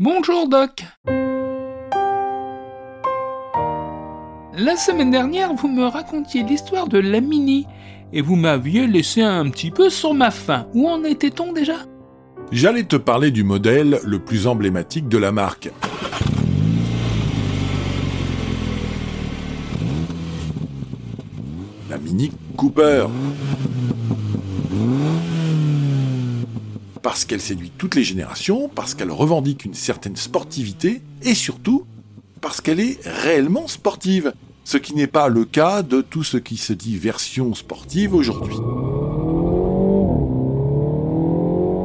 Bonjour Doc. La semaine dernière, vous me racontiez l'histoire de la Mini et vous m'aviez laissé un petit peu sur ma faim. Où en était-on déjà? J'allais te parler du modèle le plus emblématique de la marque. La Mini Cooper. Parce qu'elle séduit toutes les générations, parce qu'elle revendique une certaine sportivité, et surtout parce qu'elle est réellement sportive, ce qui n'est pas le cas de tout ce qui se dit version sportive aujourd'hui.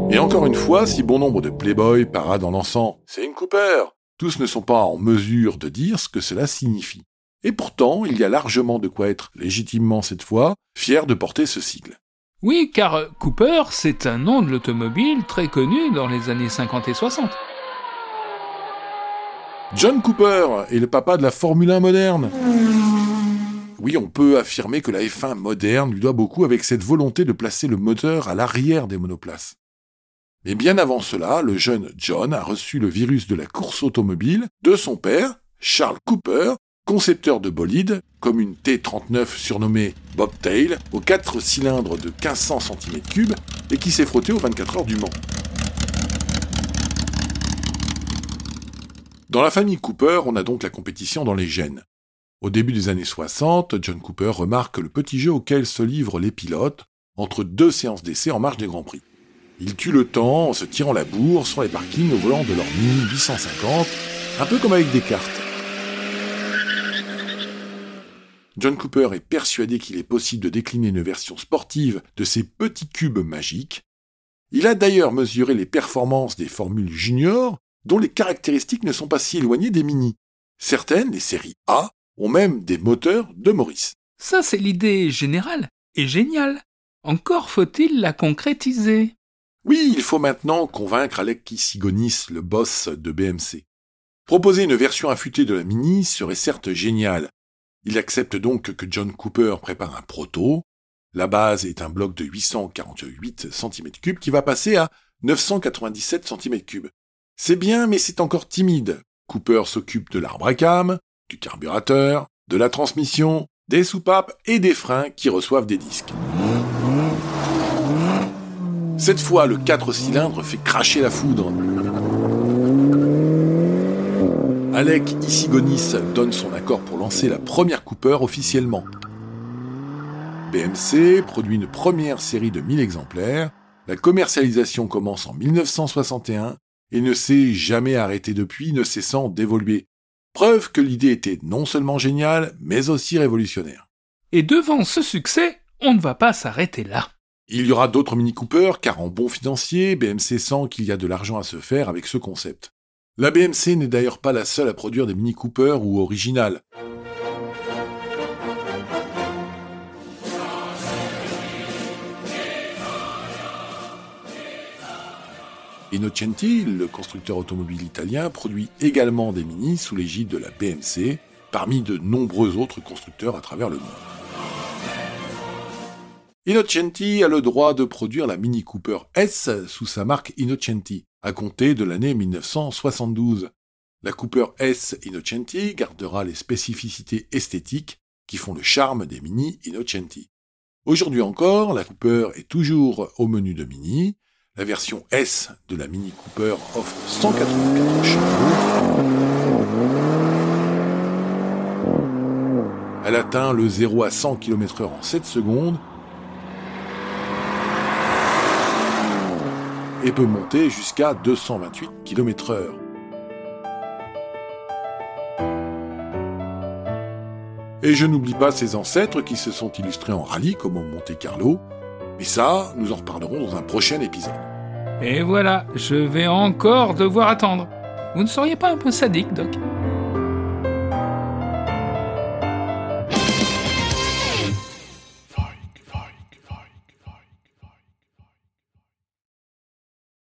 Et encore une fois, si bon nombre de playboys paradent dans l'encens, c'est une Cooper, tous ne sont pas en mesure de dire ce que cela signifie. Et pourtant, il y a largement de quoi être, légitimement cette fois, fier de porter ce sigle. Oui, car Cooper, c'est un nom de l'automobile très connu dans les années 50 et 60. John Cooper est le papa de la Formule 1 moderne. Oui, on peut affirmer que la F1 moderne lui doit beaucoup avec cette volonté de placer le moteur à l'arrière des monoplaces. Mais bien avant cela, le jeune John a reçu le virus de la course automobile de son père, Charles Cooper, concepteur de bolides, comme une T39 surnommée Bobtail, aux 4 cylindres de 1500 cm3 et qui s'est frotté aux 24 heures du Mans. Dans la famille Cooper, on a donc la compétition dans les gènes. Au début des années 60, John Cooper remarque le petit jeu auquel se livrent les pilotes entre deux séances d'essai en marge des Grands Prix. Ils tuent le temps en se tirant la bourre sur les parkings au volant de leur Mini 850, un peu comme avec des cartes. John Cooper est persuadé qu'il est possible de décliner une version sportive de ces petits cubes magiques. Il a d'ailleurs mesuré les performances des formules juniors, dont les caractéristiques ne sont pas si éloignées des Mini. Certaines, les séries A, ont même des moteurs de Maurice. Ça, c'est l'idée générale et géniale. Encore faut-il la concrétiser. Oui, il faut maintenant convaincre Alec Sigonis, le boss de BMC. Proposer une version affûtée de la Mini serait certes génial. Il accepte donc que John Cooper prépare un proto. La base est un bloc de 848 cm3 qui va passer à 997 cm3. C'est bien, mais c'est encore timide. Cooper s'occupe de l'arbre à cam, du carburateur, de la transmission, des soupapes et des freins qui reçoivent des disques. Cette fois, le 4 cylindres fait cracher la foudre. Alec Isigonis donne son accord pour lancer la première Cooper officiellement. BMC produit une première série de 1000 exemplaires. La commercialisation commence en 1961 et ne s'est jamais arrêtée depuis, ne cessant d'évoluer. Preuve que l'idée était non seulement géniale, mais aussi révolutionnaire. Et devant ce succès, on ne va pas s'arrêter là. Il y aura d'autres Mini Cooper, car en bon financier, BMC sent qu'il y a de l'argent à se faire avec ce concept. La BMC n'est d'ailleurs pas la seule à produire des Mini Cooper ou originales. Innocenti, le constructeur automobile italien, produit également des Mini sous l'égide de la BMC, parmi de nombreux autres constructeurs à travers le monde. Innocenti a le droit de produire la Mini Cooper S sous sa marque Innocenti, à compter de l'année 1972. La Cooper S Innocenti gardera les spécificités esthétiques qui font le charme des Mini Innocenti. Aujourd'hui encore, la Cooper est toujours au menu de Mini, la version S de la Mini Cooper offre 184 chevaux. Elle atteint le 0 à 100 km/h en 7 secondes et peut monter jusqu'à 228 km/h. Et je n'oublie pas ses ancêtres qui se sont illustrés en rallye comme au Monte Carlo, mais ça, nous en reparlerons dans un prochain épisode. Et voilà, je vais encore devoir attendre. Vous ne seriez pas un peu sadique, Doc?